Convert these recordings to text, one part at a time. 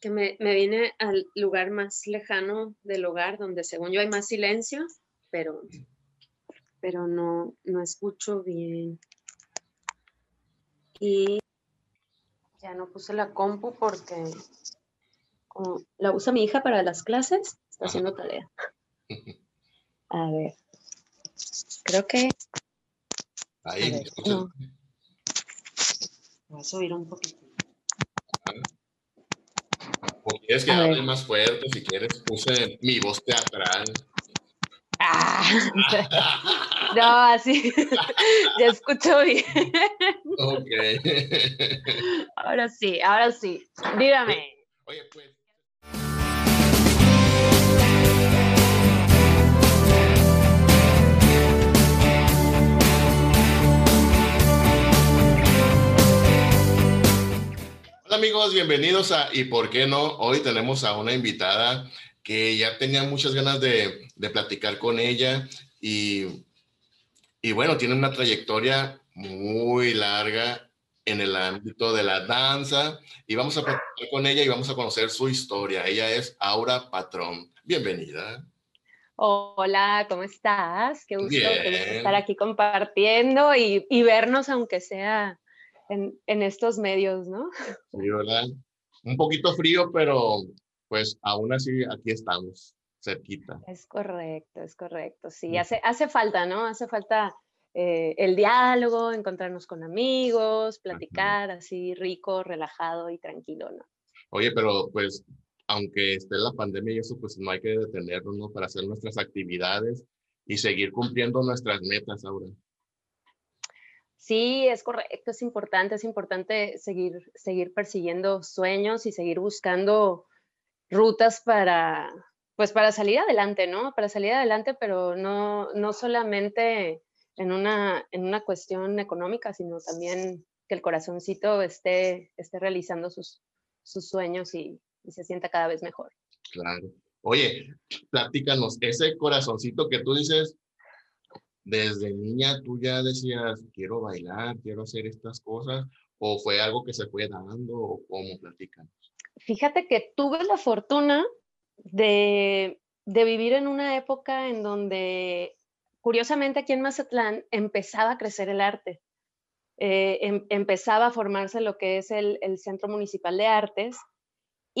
que me, me vine al lugar más lejano del hogar, donde según yo hay más silencio, pero, pero no, no escucho bien. Y ya no puse la compu porque como la usa mi hija para las clases, está haciendo tarea. A ver. Creo que. Ahí, ver, escucha. no. Voy a subir un poquito. O quieres que hable más fuerte, si quieres, puse mi voz teatral. Ah, no, así. ya escucho bien. ok. Ahora sí, ahora sí. Dígame. Oye, pues. Amigos, bienvenidos a ¿Y por qué no? Hoy tenemos a una invitada que ya tenía muchas ganas de, de platicar con ella y, y bueno, tiene una trayectoria muy larga en el ámbito de la danza y vamos a platicar con ella y vamos a conocer su historia. Ella es Aura Patrón. Bienvenida. Hola, ¿cómo estás? Qué gusto, Bien. estar aquí compartiendo y, y vernos, aunque sea en, en estos medios, ¿no? Sí, ¿verdad? Un poquito frío, pero pues aún así aquí estamos, cerquita. Es correcto, es correcto. Sí, hace, hace falta, ¿no? Hace falta eh, el diálogo, encontrarnos con amigos, platicar así rico, relajado y tranquilo, ¿no? Oye, pero pues aunque esté la pandemia y eso, pues no hay que detenernos, ¿no? Para hacer nuestras actividades y seguir cumpliendo nuestras metas, Aura. Sí, es correcto, es importante, es importante seguir, seguir persiguiendo sueños y seguir buscando rutas para, pues para salir adelante, ¿no? Para salir adelante, pero no, no solamente en una, en una cuestión económica, sino también que el corazoncito esté, esté realizando sus, sus sueños y, se sienta cada vez mejor. Claro. Oye, platícanos, ese corazoncito que tú dices, desde niña tú ya decías, quiero bailar, quiero hacer estas cosas, o fue algo que se fue dando, o cómo platican. Fíjate que tuve la fortuna de, de vivir en una época en donde, curiosamente, aquí en Mazatlán empezaba a crecer el arte. Eh, em- empezaba a formarse lo que es el, el Centro Municipal de Artes.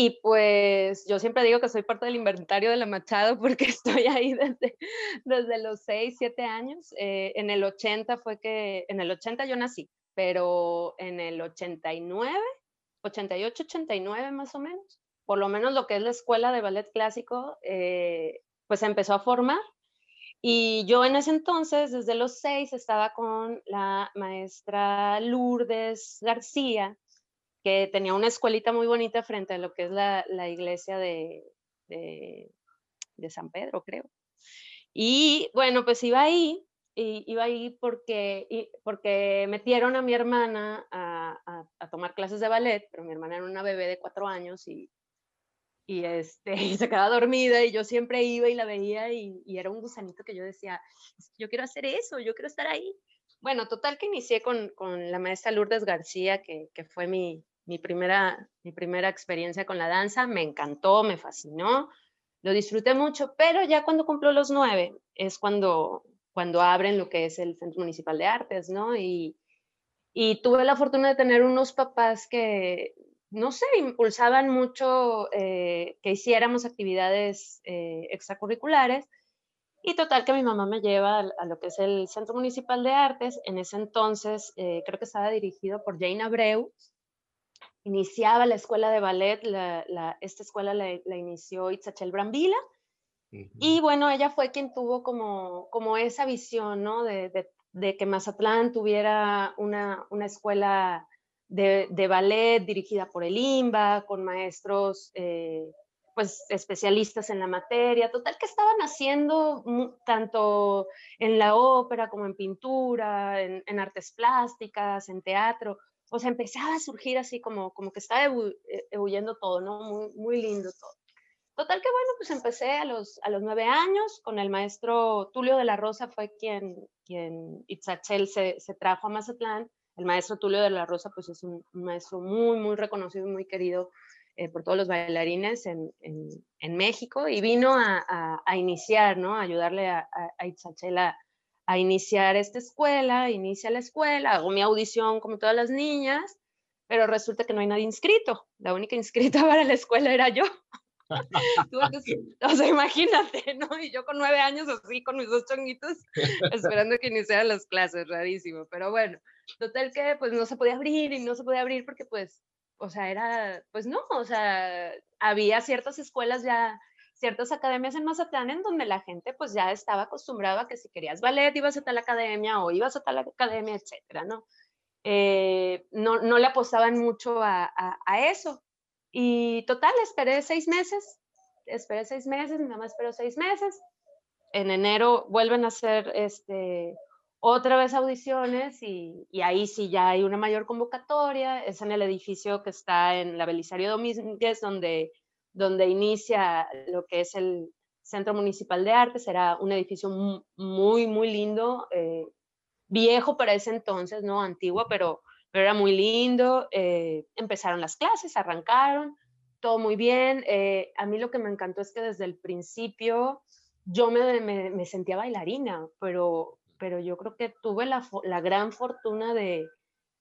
Y pues yo siempre digo que soy parte del inventario de la Machado porque estoy ahí desde, desde los 6, 7 años. Eh, en el 80 fue que, en el 80 yo nací, pero en el 89 88, 89 más o menos, por lo menos lo que es la escuela de ballet clásico, eh, pues empezó a formar. Y yo en ese entonces, desde los seis, estaba con la maestra Lourdes García, que tenía una escuelita muy bonita frente a lo que es la, la iglesia de, de, San Pedro, creo. Y bueno, pues iba ahí, y iba ahí porque, y- porque metieron a mi hermana a, a- tomar clases de ballet, pero mi hermana era una bebé de cuatro años y, y, este, y se quedaba dormida y yo siempre iba y la veía y, y era un gusanito que yo decía, "Es que yo quiero hacer eso, yo quiero estar ahí. Bueno, total que inicié con, con la maestra Lourdes García, que, que fue mi, mi, primera, mi primera experiencia con la danza, me encantó, me fascinó, lo disfruté mucho, pero ya cuando cumplo los nueve es cuando, cuando abren lo que es el Centro Municipal de Artes, ¿no? Y, y tuve la fortuna de tener unos papás que, no sé, impulsaban mucho eh, que hiciéramos actividades eh, extracurriculares. Y total que mi mamá me lleva a, lo que es el Centro Municipal de Artes. En ese entonces eh, creo que estaba dirigido por Jane Abreu. Iniciaba la escuela de ballet, la- la- esta escuela la, la inició Itzachel Brambila. Y bueno, ella fue quien tuvo como, como esa visión, ¿no? De, de- de que Mazatlán tuviera una, una escuela de, de ballet dirigida por el IMBA, con maestros, eh, pues, especialistas en la materia. Total que estaban haciendo tanto en la ópera como en pintura, en, artes plásticas, en teatro. O sea, empezaba a surgir así como, como que estaba eh, ebulliendo todo, ¿no? Muy, muy lindo todo. Total que bueno, pues empecé a los, a los nueve años con el maestro Tulio de la Rosa, fue quien, quien Itzachel se, se trajo a Mazatlán. El maestro Tulio de la Rosa, pues es un, un maestro muy, muy reconocido y muy querido eh, por todos los bailarines en, México y vino a, iniciar, ¿no? A ayudarle a, a Itzachela a iniciar esta escuela, inicia la escuela, hago mi audición como todas las niñas, pero resulta que no hay nadie inscrito. La única inscrita para la escuela era yo. o sea, imagínate, ¿no? Y yo con nueve años así, con mis dos chonguitos, esperando que iniciaran las clases, rarísimo. Pero bueno, total que pues no se podía abrir y no se podía abrir porque pues, o sea, era, pues no, o sea, había ciertas escuelas ya, ciertas academias en Mazatlán en donde la gente pues ya estaba acostumbrada a que si querías ballet ibas a tal academia o ibas a tal academia, etcétera, ¿no? Eh, no, no le apostaban mucho a, a eso. Y total, esperé seis meses, esperé seis meses, mi mamá esperó seis meses. En enero vuelven a hacer este, otra vez audiciones y, y, ahí sí ya hay una mayor convocatoria. Es en el edificio que está en la Belisario Domínguez, donde, donde inicia lo que es el Centro Municipal de Arte. Será un edificio muy, muy lindo, eh, viejo para ese entonces, ¿no? Antiguo, pero pero era muy lindo. Eh, empezaron las clases, arrancaron, todo muy bien. Eh, a mí lo que me encantó es que desde el principio yo me, me, sentía bailarina, pero, pero yo creo que tuve la, la gran fortuna de,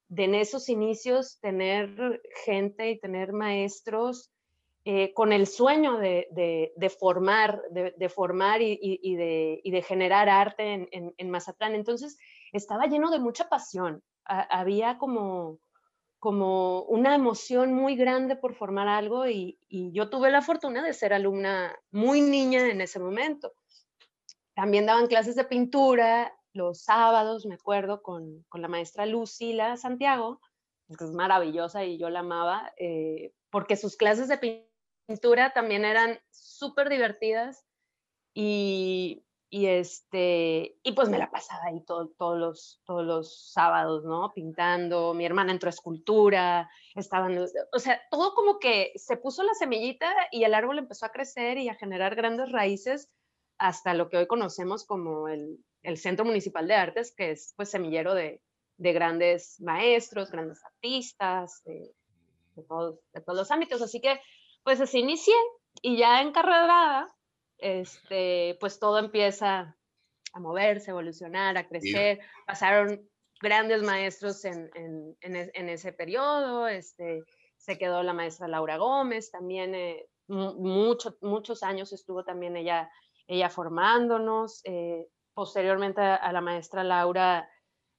de, en esos inicios tener gente y tener maestros eh, con el sueño de, de, formar, de, formar y, y, de, y, de, generar arte en, en, en Mazatlán. Entonces estaba lleno de mucha pasión había como, como una emoción muy grande por formar algo y, yo tuve la fortuna de ser alumna muy niña en ese momento. También daban clases de pintura los sábados, me acuerdo, con, la maestra Lucila Santiago, que es maravillosa y yo la amaba, eh, porque sus clases de pintura también eran súper divertidas y, este y pues me la pasaba ahí todos los todos los sábados no pintando mi hermana entró a escultura estaban o sea todo como que se puso la semillita y el árbol empezó a crecer y a generar grandes raíces hasta lo que hoy conocemos como el, el centro municipal de artes que es pues semillero de, de grandes maestros grandes artistas de, de, todos, de todos los ámbitos así que pues así inicié y ya encarrerada este, pues todo empieza a moverse, evolucionar, a crecer. Pasaron grandes maestros en, en, ese periodo, este, se quedó la maestra Laura Gómez, también eh, muchos años estuvo también ella, ella formándonos. Eh, posteriormente a, la maestra Laura,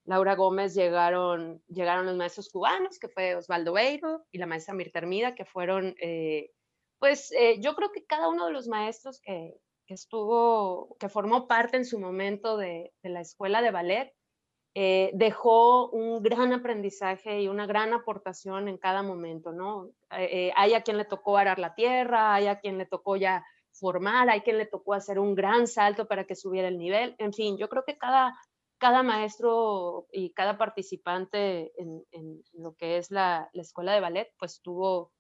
Laura Gómez llegaron, llegaron los maestros cubanos, que fue Osvaldo Beiro y la maestra Mirta Hermida, que fueron eh, pues eh, yo creo que cada uno de los maestros que, estuvo, que formó parte en su momento de, la escuela de ballet, eh, dejó un gran aprendizaje y una gran aportación en cada momento, ¿no? Hay a quien le tocó arar la tierra, hay a quien le tocó ya formar, hay quien le tocó hacer un gran salto para que subiera el nivel, en fin, yo creo que cada, cada maestro y cada participante en, lo que es la, la, escuela de ballet, pues tuvo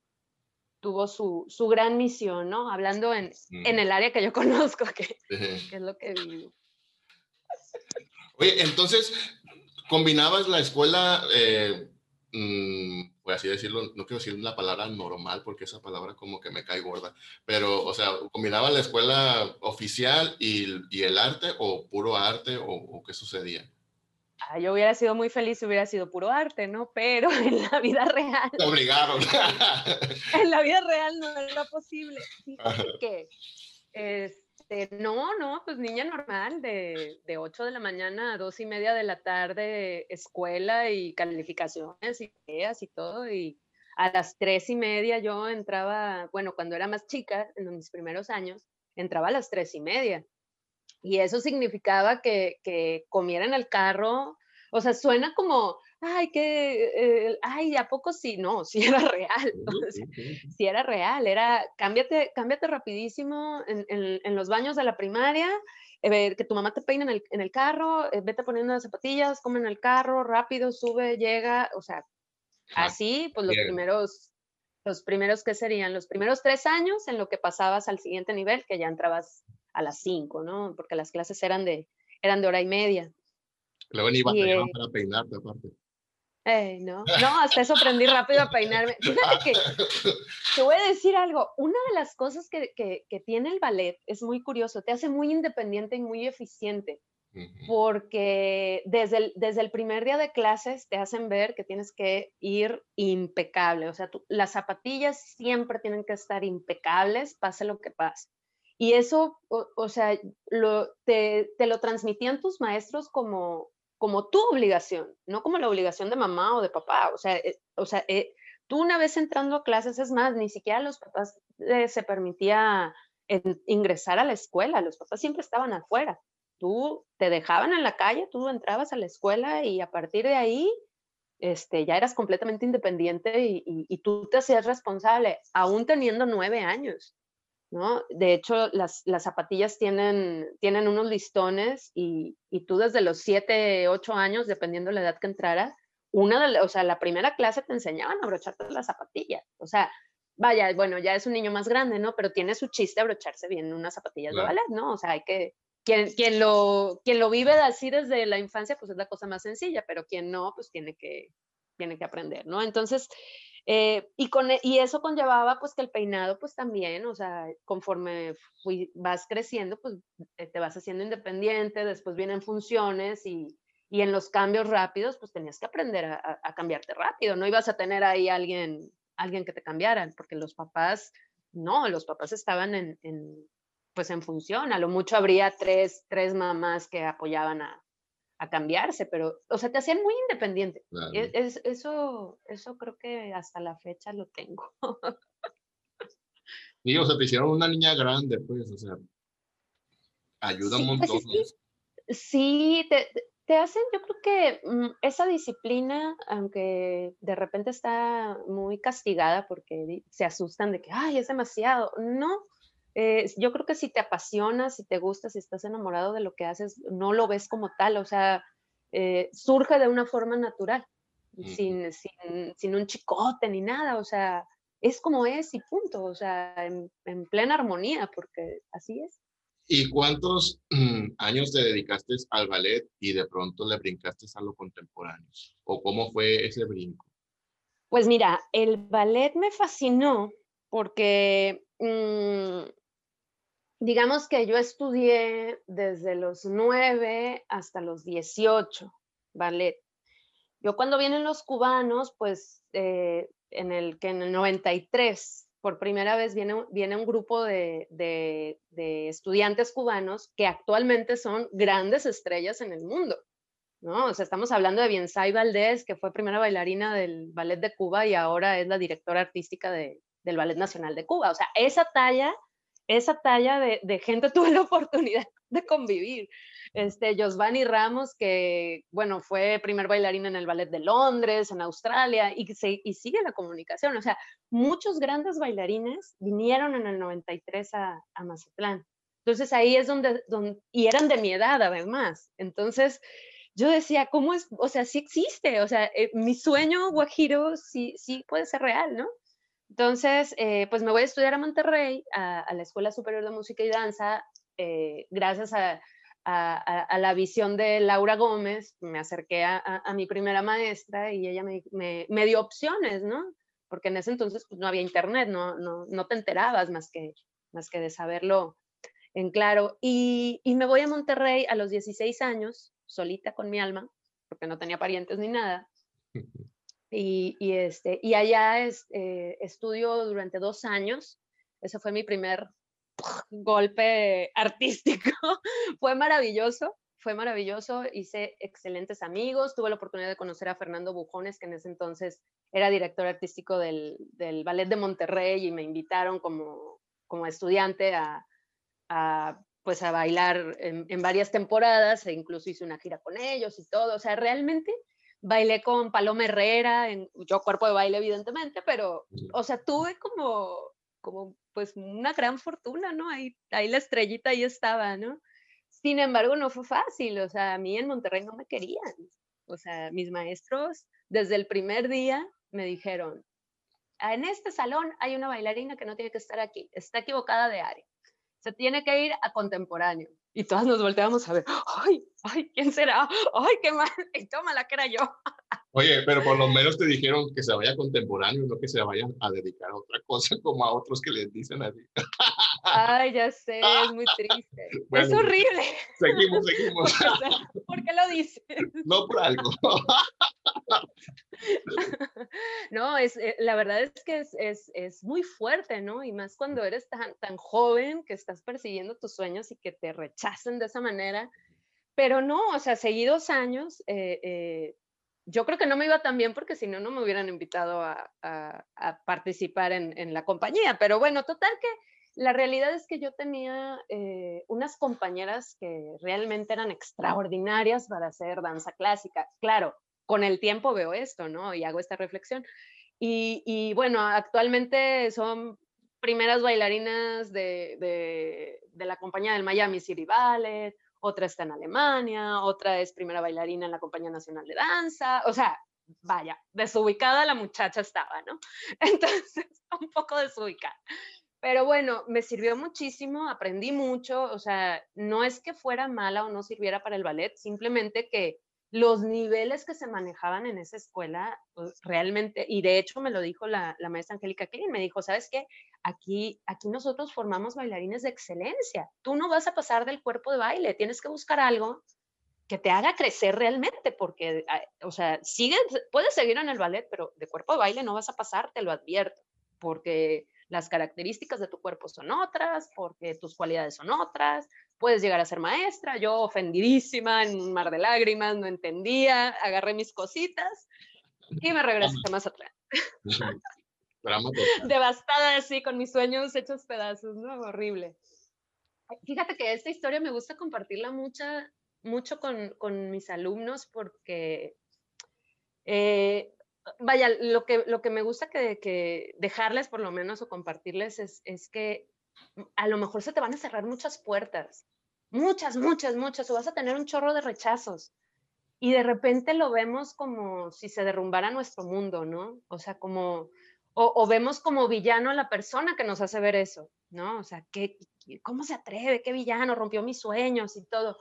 tuvo su, su gran misión, ¿no? Hablando en, en, el área que yo conozco, que, que es lo que vivo. Oye, entonces, combinabas la escuela, eh, mmm, así decirlo, no quiero decir la palabra normal porque esa palabra como que me cae gorda, pero, o sea, combinabas la escuela oficial y, y el arte o puro arte o, o qué sucedía? Ah, yo hubiera sido muy feliz si hubiera sido puro arte, ¿no? Pero en la vida real. Te obligaron. en la vida real no era posible. que, este, no, no, pues niña normal, de, de 8 de la mañana a 2 y media de la tarde, escuela y calificaciones y ideas y todo. Y a las 3 y media yo entraba, bueno, cuando era más chica, en mis primeros años, entraba a las 3 y media y eso significaba que, que comiera en el carro, o sea, suena como, ay, que, eh, ay, ¿a poco sí? No, sí era real, sí era real, era, cámbiate, cámbiate rapidísimo en, en, los baños de la primaria, eh, que tu mamá te peine en el, en el carro, eh, vete poniendo las zapatillas, come en el carro, rápido, sube, llega, o sea, así, pues los primeros, los primeros, ¿qué serían? Los primeros tres años en lo que pasabas al siguiente nivel, que ya entrabas a las 5, ¿no? Porque las clases eran de, eran de hora y media. Luego ni a para peinarte aparte. No, no, hasta eso aprendí rápido a peinarme. Fíjate que te voy a decir algo. Una de las cosas que, que, que tiene el ballet es muy curioso, te hace muy independiente y muy eficiente porque desde el, desde el primer día de clases te hacen ver que tienes que ir impecable, o sea, las zapatillas siempre tienen que estar impecables, pase lo que pase. Y eso, o, sea, lo, te, te, lo transmitían tus maestros como, como tu obligación, no como la obligación de mamá o de papá. O sea, eh, o sea eh, tú una vez entrando a clases, es más, ni siquiera los papás eh, se permitía ingresar a la escuela, los papás siempre estaban afuera tú te dejaban en la calle, tú entrabas a la escuela y a partir de ahí este, ya eras completamente independiente y, tú te hacías responsable, aún teniendo nueve años. ¿No? De hecho, las, zapatillas tienen, tienen unos listones y, tú desde los siete, ocho años, dependiendo de la edad que entrara, una de, o sea, la primera clase te enseñaban a abrocharte las zapatillas. O sea, vaya, bueno, ya es un niño más grande, ¿no? Pero tiene su chiste abrocharse bien unas zapatillas de ballet, ¿no? O sea, hay que, quien, lo, quien lo vive así desde la infancia, pues es la cosa más sencilla, pero quien no, pues tiene que, tiene que aprender, ¿no? Entonces, eh, y, con, e, y eso conllevaba pues que el peinado pues también, o sea, conforme fui, vas creciendo, pues eh, te vas haciendo independiente, después vienen funciones y, y en los cambios rápidos pues tenías que aprender a, a, cambiarte rápido, no ibas a tener ahí alguien, alguien que te cambiara, porque los papás, no, los papás estaban en, pues en función, a lo mucho habría tres, tres mamás que apoyaban a, a cambiarse, pero, o sea, te hacían muy independiente. E, es, eso, eso creo que hasta la fecha lo tengo. Sí, o sea, te hicieron una niña grande, pues, o sea, ayuda un pues, montón. sí, te, te, hacen, yo creo que mm, esa disciplina, aunque de repente está muy castigada porque se asustan de que, ay, es demasiado, no, eh, yo creo que si te apasiona, si te gusta, si estás enamorado de lo que haces, no lo ves como tal, o sea, eh, surge de una forma natural, sin, sin, un chicote ni nada, o sea, es como es y punto, o sea, en, plena armonía, porque así es. ¿Y cuántos mm, años te dedicaste al ballet y de pronto le brincaste a lo contemporáneo? ¿O cómo fue ese brinco? Pues mira, el ballet me fascinó porque mm, digamos que yo estudié desde los 9 hasta los 18 ballet. Yo cuando vienen los cubanos, pues eh, en el que en el 93 por primera vez viene, viene un grupo de, de, estudiantes cubanos que actualmente son grandes estrellas en el mundo. ¿no? O sea, estamos hablando de Biensay Valdés, que fue primera bailarina del Ballet de Cuba y ahora es la directora artística de, del Ballet Nacional de Cuba. O sea, esa talla esa talla de, gente tuve la oportunidad de convivir. Este, Josvani Ramos, que, bueno, fue primer bailarina en el Ballet de Londres, en Australia, y, se, y sigue la comunicación. O sea, muchos grandes bailarines vinieron en el 93 a, a Mazatlán. Entonces ahí es donde, donde, y eran de mi edad además. Entonces yo decía, ¿cómo es? O sea, sí existe, o sea, eh, mi sueño guajiro sí, sí puede ser real, ¿no? Entonces, eh, pues me voy a estudiar a Monterrey, a, la Escuela Superior de Música y Danza, eh, gracias a, la visión de Laura Gómez, me acerqué a, mi primera maestra y ella me, dio opciones, ¿no? Porque en ese entonces pues, no había internet, no, no, te enterabas más que, más que de saberlo en claro. Y, y me voy a Monterrey a los 16 años, solita con mi alma, porque no tenía parientes ni nada. Y, este, y allá es, eh, estudio durante dos años. Ese fue mi primer golpe artístico. fue maravilloso, fue maravilloso. Hice excelentes amigos. Tuve la oportunidad de conocer a Fernando Bujones, que en ese entonces era director artístico del, del Ballet de Monterrey y me invitaron como, como estudiante a, a pues a bailar en, en, varias temporadas e incluso hice una gira con ellos y todo. O sea, realmente bailé con Paloma Herrera, en, yo cuerpo de baile evidentemente, pero, o sea, tuve como, como pues una gran fortuna, ¿no? Ahí, ahí la estrellita ahí estaba, ¿no? Sin embargo, no fue fácil, o sea, a mí en Monterrey no me querían. O sea, mis maestros desde el primer día me dijeron, en este salón hay una bailarina que no tiene que estar aquí, está equivocada de área, se tiene que ir a contemporáneo. Y todas nos volteamos a ver, ay, ay, ¿quién será? Ay, qué mal, y toma la que era yo. Oye, pero por lo menos te dijeron que se vaya contemporáneo, no que se vayan a dedicar a otra cosa como a otros que les dicen así. Ay, ya sé, es muy triste. es horrible. Seguimos, seguimos. ¿Por qué lo dices? No por algo. No, es, eh, la verdad es que es, es, es, muy fuerte, ¿no? Y más cuando eres tan, tan joven que estás persiguiendo tus sueños y que te rechacen de esa manera. Pero no, o sea, seguidos años, eh, eh, yo creo que no me iba tan bien porque si no, no me hubieran invitado a, participar en, la compañía. Pero bueno, total que la realidad es que yo tenía eh, unas compañeras que realmente eran extraordinarias para hacer danza clásica. Claro, con el tiempo veo esto, ¿no? Y hago esta reflexión. Y, bueno, actualmente son primeras bailarinas de, de la compañía del Miami City Ballet, otra está en Alemania, otra es primera bailarina en la Compañía Nacional de Danza, o sea, vaya, desubicada la muchacha estaba, ¿no? Entonces, un poco desubicada. Pero bueno, me sirvió muchísimo, aprendí mucho, o sea, no es que fuera mala o no sirviera para el ballet, simplemente que los niveles que se manejaban en esa escuela pues, realmente, y de hecho me lo dijo la, maestra Angélica Klein, me dijo, ¿sabes qué? Aquí, aquí nosotros formamos bailarines de excelencia. Tú no vas a pasar del cuerpo de baile, tienes que buscar algo que te haga crecer realmente, porque, ah, o sea, sigue, puedes seguir en el ballet, pero de cuerpo de baile no vas a pasar, te lo advierto, porque las características de tu cuerpo son otras, porque tus cualidades son otras, puedes llegar a ser maestra, yo ofendidísima en un mar de lágrimas, no entendía, agarré mis cositas y me regresé más atrás. Devastada así, con mis sueños hechos pedazos, ¿no? Horrible. Fíjate que esta historia me gusta compartirla mucha, mucho con, con mis alumnos porque eh, vaya, lo que, lo que me gusta que, dejarles por lo menos o compartirles es, es, que a lo mejor se te van a cerrar muchas puertas, muchas, muchas, muchas, o vas a tener un chorro de rechazos. Y de repente lo vemos como si se derrumbara nuestro mundo, ¿no? O sea, como, o, o vemos como villano a la persona que nos hace ver eso, ¿no? O sea, ¿qué, ¿cómo se atreve? ¿Qué villano? Rompió mis sueños y todo.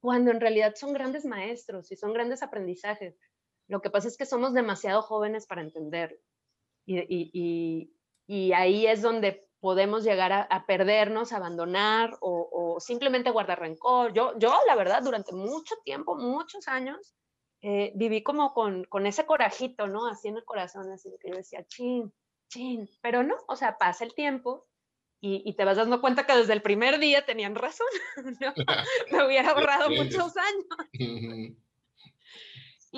Cuando en realidad son grandes maestros y son grandes aprendizajes. Lo que pasa es que somos demasiado jóvenes para entenderlo. Y, ahí es donde podemos llegar a, perdernos, abandonar o, simplemente guardar rencor. Yo, yo, la verdad, durante mucho tiempo, muchos años, eh, viví como con, ese corajito, ¿no? Así en el corazón, así que yo decía, chin, chin, pero no, o sea, pasa el tiempo y, te vas dando cuenta que desde el primer día tenían razón, Me hubiera ahorrado muchos años.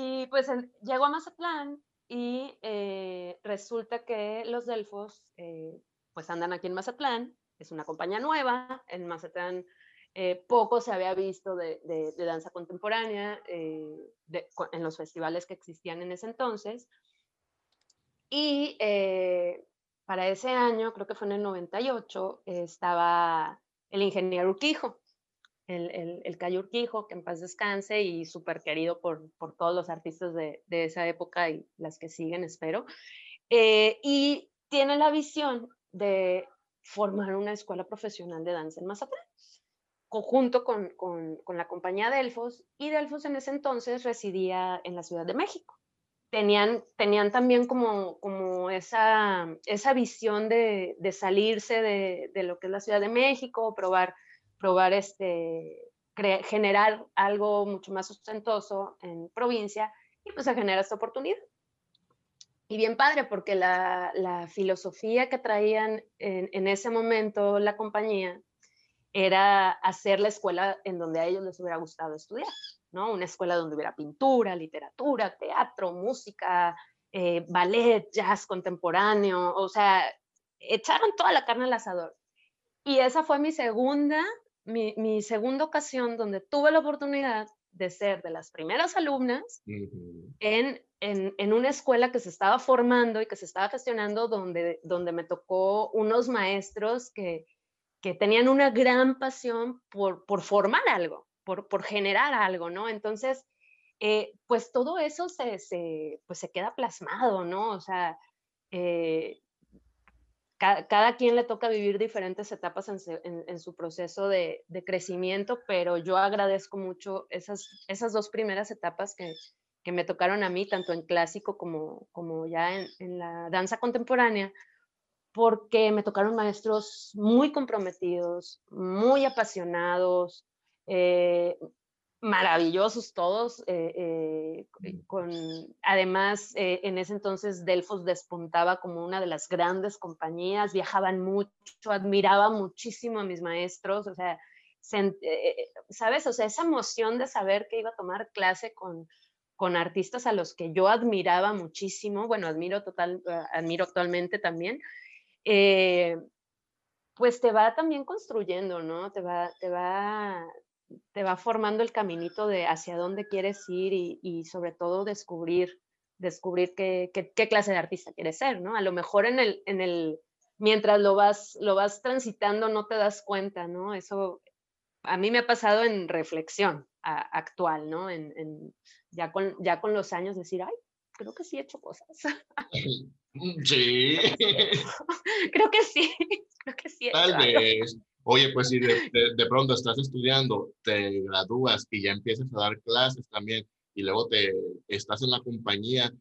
Y pues llego a Mazatlán y eh, resulta que los Delfos eh, pues andan aquí en Mazatlán, es una compañía nueva, en Mazatlán eh, poco se había visto de, de, danza contemporánea en los festivales que existían en ese entonces. Y para ese año, creo que fue en el 98, estaba el ingeniero Urquijo, el, el, el Cayo Urquijo, que en paz descanse y súper querido por, por, todos los artistas de, de, esa época y las que siguen, espero. Eh, y tiene la visión de formar una escuela profesional de danza en Mazatlán, conjunto con, con, con, la compañía Delfos, y Delfos en ese entonces residía en la Ciudad de México. Tenían, tenían también como, como esa, esa visión de, de salirse de, de, lo que es la Ciudad de México, probar probar este, generar algo mucho más sustentoso en provincia y pues se genera esta oportunidad. Y bien padre, porque la, la filosofía que traían en, en, ese momento la compañía era hacer la escuela en donde a ellos les hubiera gustado estudiar, ¿no? Una escuela donde hubiera pintura, literatura, teatro, música, eh, ballet, jazz contemporáneo, o sea, echaron toda la carne al asador. Y esa fue mi segunda mi, segunda ocasión donde tuve la oportunidad de ser de las primeras alumnas en, en, una escuela que se estaba formando y que se estaba gestionando, donde, donde me tocó unos maestros que, que tenían una gran pasión por, por formar algo, por, por, generar algo, ¿no? Entonces, eh, pues todo eso se, se, pues se queda plasmado, ¿no? O sea, eh, cada, quien le toca vivir diferentes etapas en, su proceso de, crecimiento, pero yo agradezco mucho esas, esas dos primeras etapas que, que me tocaron a mí, tanto en clásico como, como ya en, la danza contemporánea, porque me tocaron maestros muy comprometidos, muy apasionados, eh, maravillosos todos. Eh, eh, con, además, en ese entonces Delfos despuntaba como una de las grandes compañías, viajaban mucho, admiraba muchísimo a mis maestros, o sea, ¿sabes? O sea, esa emoción de saber que iba a tomar clase con, con artistas a los que yo admiraba muchísimo, bueno, admiro total, admiro actualmente también, eh, pues te va también construyendo, ¿no? Te va, te va, te va formando el caminito de hacia dónde quieres ir y, sobre todo descubrir, descubrir qué, qué, clase de artista quieres ser, ¿no? A lo mejor en el, en el, mientras lo vas, lo vas transitando no te das cuenta, ¿no? Eso a mí me ha pasado en reflexión actual, ¿no? En, ya, con, ya con los años decir, ay, creo que sí he hecho cosas. Sí. creo que sí, creo que sí. Tal vez. Oye, pues si de, pronto estás estudiando, te gradúas y ya empiezas a dar clases también y luego te estás en la compañía,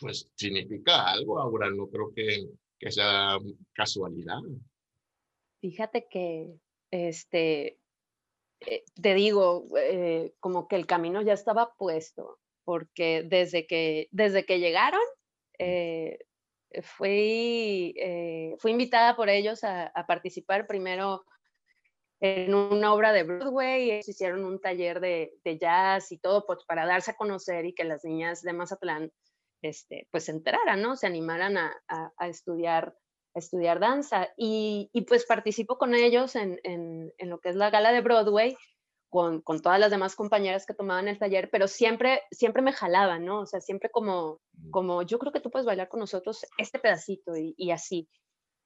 pues significa algo, ahora no creo que, sea casualidad. Fíjate que, este, eh, te digo, eh, como que el camino ya estaba puesto, porque desde que, desde que llegaron, eh, fui, fui invitada por ellos a, participar primero en una obra de Broadway, ellos hicieron un taller de, jazz y todo pues, para darse a conocer y que las niñas de Mazatlán este, pues se enteraran, ¿no? Se animaran a, estudiar, estudiar danza. Y, pues participo con ellos en, en, lo que es la gala de Broadway con, con, todas las demás compañeras que tomaban el taller, pero siempre, siempre me jalaban, ¿no? O sea, siempre como, mm. como yo creo que tú puedes bailar con nosotros este pedacito y, y así.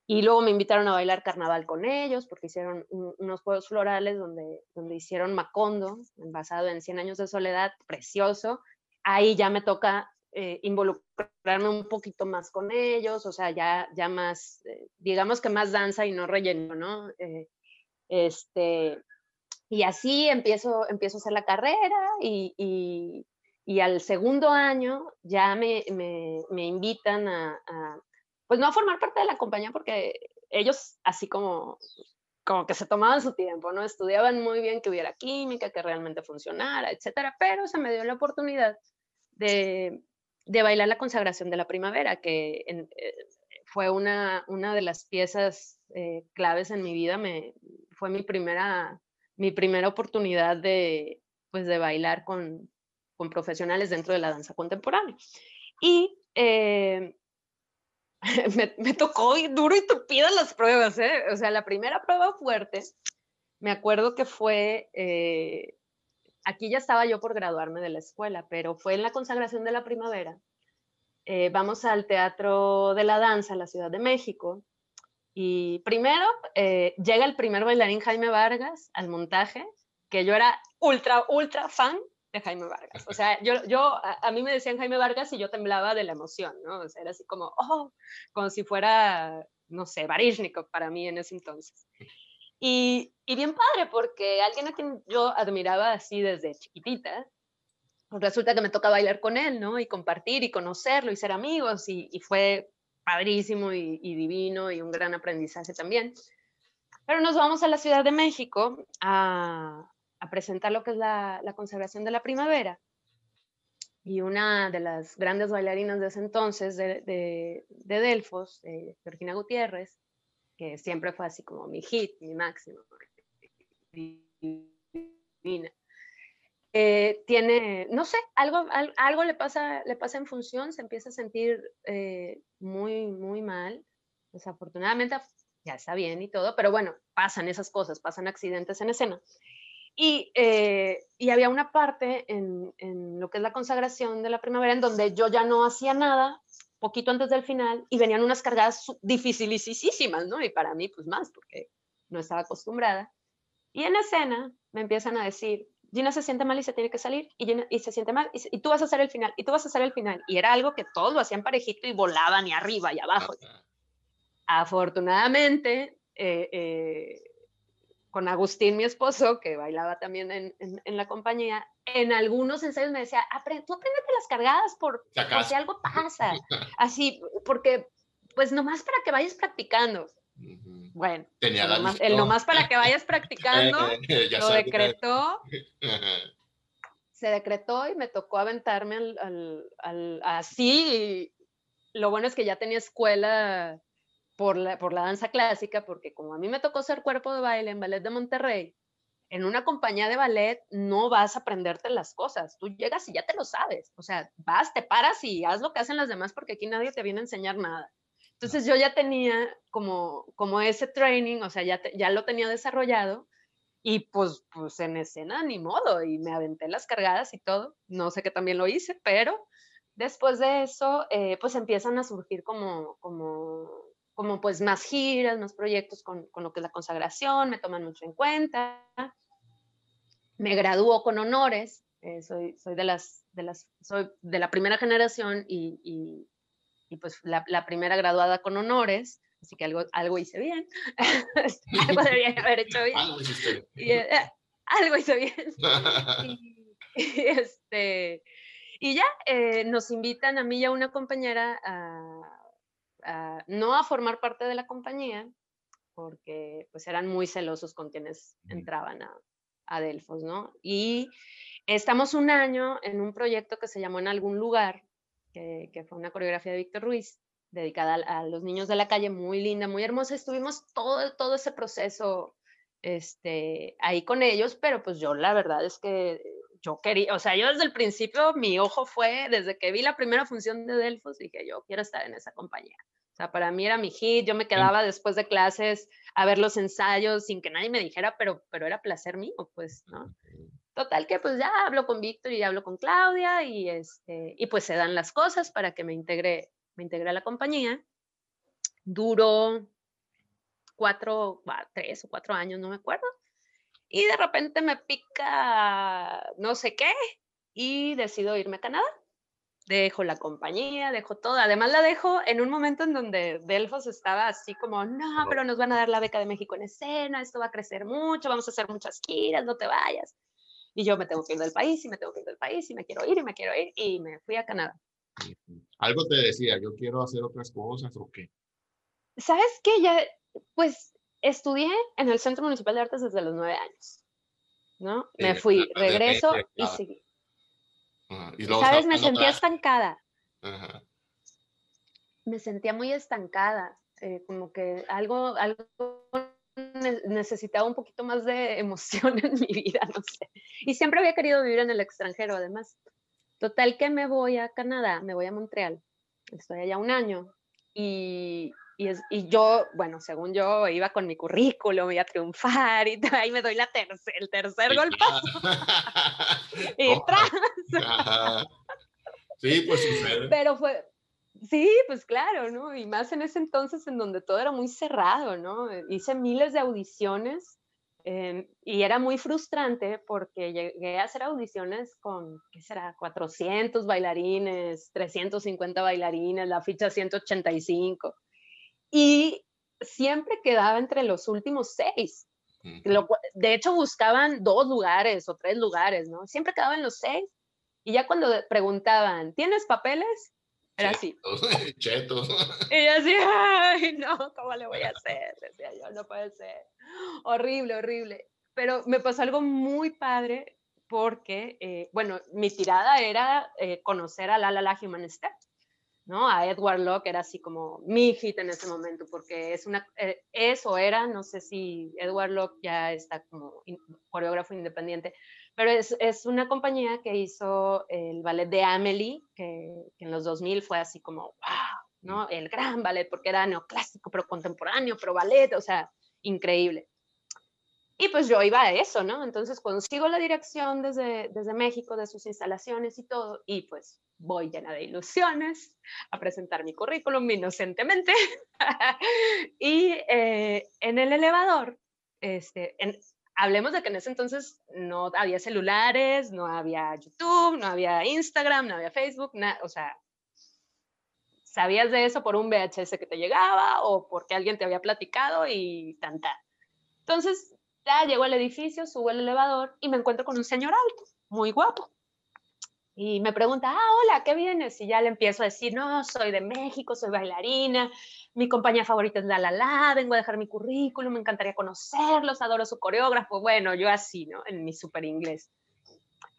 Y luego me invitaron a bailar carnaval con ellos porque hicieron unos juegos florales donde, donde hicieron Macondo, basado en 100 años de soledad, precioso. Ahí ya me toca eh, involucrarme un poquito más con ellos, o sea, ya, ya más, eh, digamos que más danza y no relleno, ¿no? Eh, este, y así empiezo, empiezo a hacer la carrera y, y, al segundo año ya me, me, me invitan a, pues no a formar parte de la compañía porque ellos así como, como que se tomaban su tiempo, ¿no? Estudiaban muy bien que hubiera química, que realmente funcionara, etcétera, pero se me dio la oportunidad de, de bailar la consagración de la primavera, que eh, fue una, una de las piezas eh, claves en mi vida, me, fue mi primera mi primera oportunidad de, pues, de bailar con, con profesionales dentro de la danza contemporánea. Y eh, me, tocó duro y tupido las pruebas, ¿eh? O sea, la primera prueba fuerte, me acuerdo que fue, eh, aquí ya estaba yo por graduarme de la escuela, pero fue en la consagración de la primavera. Eh, vamos al Teatro de la Danza la Ciudad de México y primero eh, llega el primer bailarín Jaime Vargas al montaje, que yo era ultra, ultra fan de Jaime Vargas. O sea, yo, yo a, mí me decían Jaime Vargas y yo temblaba de la emoción, ¿no? O sea, era así como, oh, como si fuera, no sé, Baryshnikov para mí en ese entonces. Y, y bien padre, porque alguien a quien yo admiraba así desde chiquitita, resulta que me toca bailar con él, ¿no? Y compartir y conocerlo y ser amigos y, y fue padrísimo y, divino y un gran aprendizaje también. Pero nos vamos a la Ciudad de México a, presentar lo que es la, consagración de la primavera. Y una de las grandes bailarinas de ese entonces de, de, Delfos, Georgina Gutiérrez, que siempre fue así como mi hit, mi máximo. Eh, tiene, no sé, algo, algo le, pasa, le pasa en función, se empieza a sentir eh, muy, muy mal. Desafortunadamente ya está bien y todo, pero bueno, pasan esas cosas, pasan accidentes en escena. Y, eh, y había una parte en, en, lo que es la consagración de la primavera en donde yo ya no hacía nada, poquito antes del final, y venían unas cargadas dificilísimas, ¿no? Y para mí, pues más, porque no estaba acostumbrada. Y en escena me empiezan a decir, Gina se siente mal y se tiene que salir, y, y se siente mal, y, tú vas a hacer el final, y tú vas a hacer el final. Y era algo que todos lo hacían parejito y volaban y arriba y abajo. Afortunadamente, eh, eh, con Agustín, mi esposo, que bailaba también en, en, la compañía, en algunos ensayos me decía, tú apréndete las cargadas por, si algo pasa. Así, porque, pues nomás para que vayas practicando. Bueno, Tenía el, nomás, el, nomás, para que vayas practicando, lo decretó. se decretó y me tocó aventarme al, al, así. lo bueno es que ya tenía escuela por la, por la danza clásica, porque como a mí me tocó ser cuerpo de baile en Ballet de Monterrey, en una compañía de ballet no vas a aprenderte las cosas, tú llegas y ya te lo sabes, o sea, vas, te paras y haz lo que hacen las demás porque aquí nadie te viene a enseñar nada. Entonces yo ya tenía como, como ese training, o sea, ya, ya lo tenía desarrollado y pues, pues en escena ni modo y me aventé las cargadas y todo, no sé qué también lo hice, pero después de eso, eh, pues empiezan a surgir como, como como pues más giras, más proyectos con, con, lo que es la consagración, me toman mucho en cuenta. Me graduó con honores, eh, soy, soy, de las, de las, soy de la primera generación y, y, y pues la, la, primera graduada con honores, así que algo, algo hice bien, algo debía haber hecho bien. algo hice bien. Eh, algo hice bien. y, este, y ya eh, nos invitan a mí y a una compañera a no a formar parte de la compañía, porque pues eran muy celosos con quienes entraban a, a Delfos, ¿no? Y estamos un año en un proyecto que se llamó En algún lugar, que, que fue una coreografía de Víctor Ruiz, dedicada a, los niños de la calle, muy linda, muy hermosa. Estuvimos todo, todo ese proceso este, ahí con ellos, pero pues yo la verdad es que yo quería, o sea, yo desde el principio mi ojo fue, desde que vi la primera función de Delfos, dije, yo quiero estar en esa compañía. O sea, para mí era mi hit, yo me quedaba después de clases a ver los ensayos sin que nadie me dijera, pero, pero era placer mío, pues, ¿no? Total que pues ya hablo con Víctor y hablo con Claudia y, este, y pues se dan las cosas para que me integre, me integre a la compañía. Duró cuatro, tres o cuatro años, no me acuerdo. Y de repente me pica no sé qué y decido irme a Canadá dejo la compañía, dejo todo. Además la dejo en un momento en donde Delfos estaba así como, no, pero nos van a dar la beca de México en escena, esto va a crecer mucho, vamos a hacer muchas giras, no te vayas. Y yo me tengo que ir del país y me tengo que ir del país y me quiero ir y me quiero ir y me fui a Canadá. Algo te decía, yo quiero hacer otras cosas o qué. ¿Sabes qué? Ya, pues estudié en el Centro Municipal de Artes desde los nueve años, ¿no? Me fui, regreso y seguí ¿Sabes? Me sentía estancada. Me sentía muy estancada, eh, como que algo, algo necesitaba un poquito más de emoción en mi vida, no sé. Y siempre había querido vivir en el extranjero, además. Total que me voy a Canadá, me voy a Montreal. Estoy allá un año y, y, es, y, yo, bueno, según yo, iba con mi currículum, iba a triunfar y ahí me doy la tercer, el tercer golpazo. y tras. Sí, pues sucede. Pero fue, sí, pues claro, ¿no? Y más en ese entonces en donde todo era muy cerrado, ¿no? Hice miles de audiciones em, y era muy frustrante porque llegué a hacer audiciones con, ¿qué será? 400 bailarines, 350 bailarines, la ficha 185 y siempre quedaba entre los últimos seis. de hecho, buscaban dos lugares o tres lugares, ¿no? Siempre quedaba en los seis. Y ya cuando preguntaban, ¿tienes papeles? Era así. Chetos. Y yo así, ay, no, ¿cómo le voy a hacer? Decía yo, no puede ser. Horrible, horrible. Pero me pasó algo muy padre porque, eh, bueno, mi tirada era eh, conocer a La La La Human Step. ¿No? A Edward Locke era así como mi hit en ese momento, porque es una, eh, eso era, no sé si Edward Locke ya está como coreógrafo independiente, pero es, es, una compañía que hizo el ballet de Amelie, que, que, en los 2000 fue así como, wow, ¿no? El gran ballet, porque era neoclásico, pero contemporáneo, pero ballet, o sea, increíble. Y pues yo iba a eso, ¿no? Entonces consigo la dirección desde, desde México, de sus instalaciones y todo, y pues voy llena de ilusiones a presentar mi currículum inocentemente. y eh, en el elevador, este, hablemos de que en ese entonces no había celulares, no había YouTube, no había Instagram, no había Facebook, o sea, sabías de eso por un VHS que te llegaba o porque alguien te había platicado y tanta. Entonces, Ya llego al edificio, subo al elevador y me encuentro con un señor alto, muy guapo. Y me pregunta, ah, hola, ¿qué vienes? Y ya le empiezo a decir, no, soy de México, soy bailarina, mi compañía favorita es La La La, vengo a dejar mi currículum, me encantaría conocerlos, adoro su coreógrafo. Bueno, yo así, ¿no? En mi súper inglés.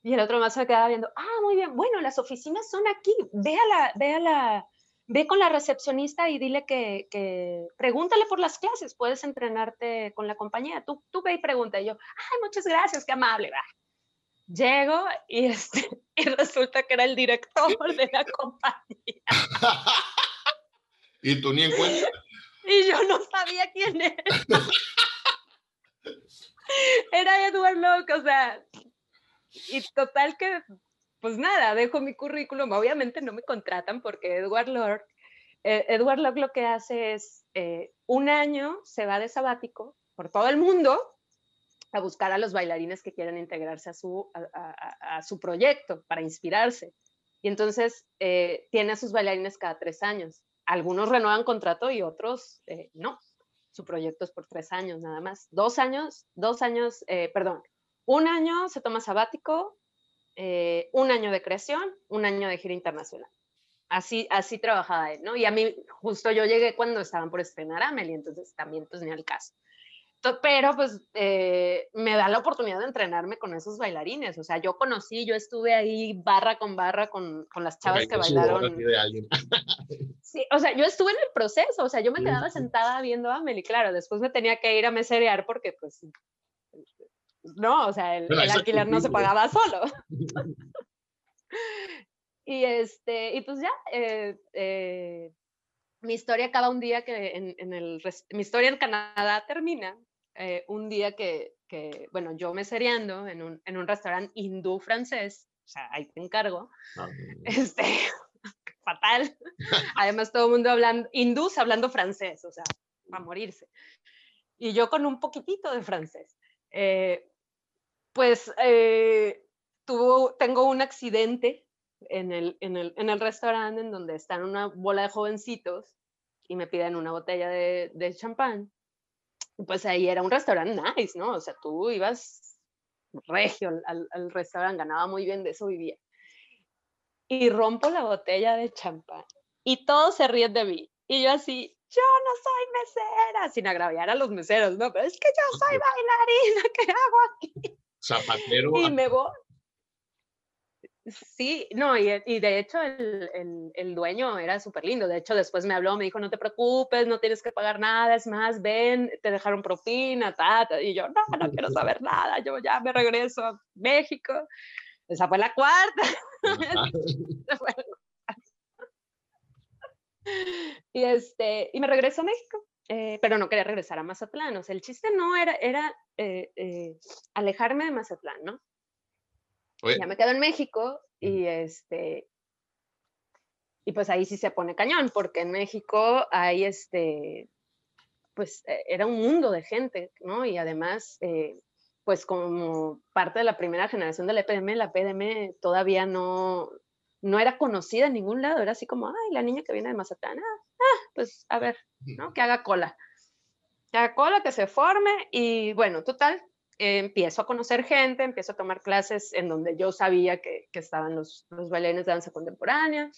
Y el otro más se quedaba viendo, ah, muy bien, bueno, las oficinas son aquí, ve a la, ve a la, ve con la recepcionista y dile que, que, pregúntale por las clases, puedes entrenarte con la compañía. Tú, tú ve y pregunta. Y yo, ay, muchas gracias, qué amable. Llego y, este, y resulta que era el director de la compañía. y tú ni en cuenta. Y yo no sabía quién era. era Edward Locke, o sea, y total que pues nada, dejo mi currículum, obviamente no me contratan porque Edward Locke, eh, Edward Locke lo que hace es eh, un año se va de sabático por todo el mundo a buscar a los bailarines que quieren integrarse a su, a, su proyecto para inspirarse. Y entonces eh, tiene a sus bailarines cada tres años. Algunos renuevan contrato y otros no. Su proyecto es por tres años nada más. Dos años, dos años, perdón, un año se toma sabático, eh, un año de creación, un año de gira internacional. Así, así trabajaba él, ¿no? Y a mí, justo yo llegué cuando estaban por estrenar Amelie, entonces también pues ni al caso. Pero pues eh, me da la oportunidad de entrenarme con esos bailarines. O sea, yo conocí, yo estuve ahí barra con barra con, con las chavas que bailaron. sí, o sea, yo estuve en el proceso, o sea, yo me quedaba sentada viendo a Amelie, claro, después me tenía que ir a meserear porque pues no, o sea, el, alquiler no se pagaba solo. y este, y pues ya, eh, eh, mi historia acaba un día que en, el, mi historia en Canadá termina eh, un día que, que, bueno, yo me seriando en un, en un restaurante hindú francés, o sea, ahí te encargo, ah, este, fatal. Además, todo el mundo hablando, hindús hablando francés, o sea, a morirse. Y yo con un poquitito de francés pues eh, tuvo, tengo un accidente en el, en, el, en el restaurante en donde están una bola de jovencitos y me piden una botella de, de champán. Pues ahí era un restaurante nice, ¿no? O sea, tú ibas regio al, al restaurante, ganaba muy bien, de eso vivía. Y rompo la botella de champán y todos se ríen de mí. Y yo así, yo no soy mesera, sin agraviar a los meseros, ¿no? Pero es que yo soy bailarina, ¿qué hago aquí? Zapatero. Y me voy. Sí, no, y, y de hecho el, el, el dueño era súper lindo. De hecho, después me habló, me dijo, no te preocupes, no tienes que pagar nada, es más, ven, te dejaron propina, ta, Y yo, no, no quiero saber nada, yo ya me regreso a México. Esa fue la cuarta. y, este, y me regreso a México. Eh, pero no quería regresar a Mazatlán. O sea, el chiste no era, era eh, eh, alejarme de Mazatlán, ¿no? Ya me quedo en México y este y pues ahí sí se pone cañón, porque en México hay este, pues era un mundo de gente, ¿no? Y además, pues como parte de la primera generación de la EPDM, la EPDM todavía no, no era conocida en ningún lado, era así como, ay, la niña que viene de Mazatlán, ah, ah pues a ver, ¿no? Que haga cola. Que haga cola, que se forme y bueno, total, empiezo a conocer gente, empiezo a tomar clases en donde yo sabía que, que estaban los, los bailarines de danza contemporánea.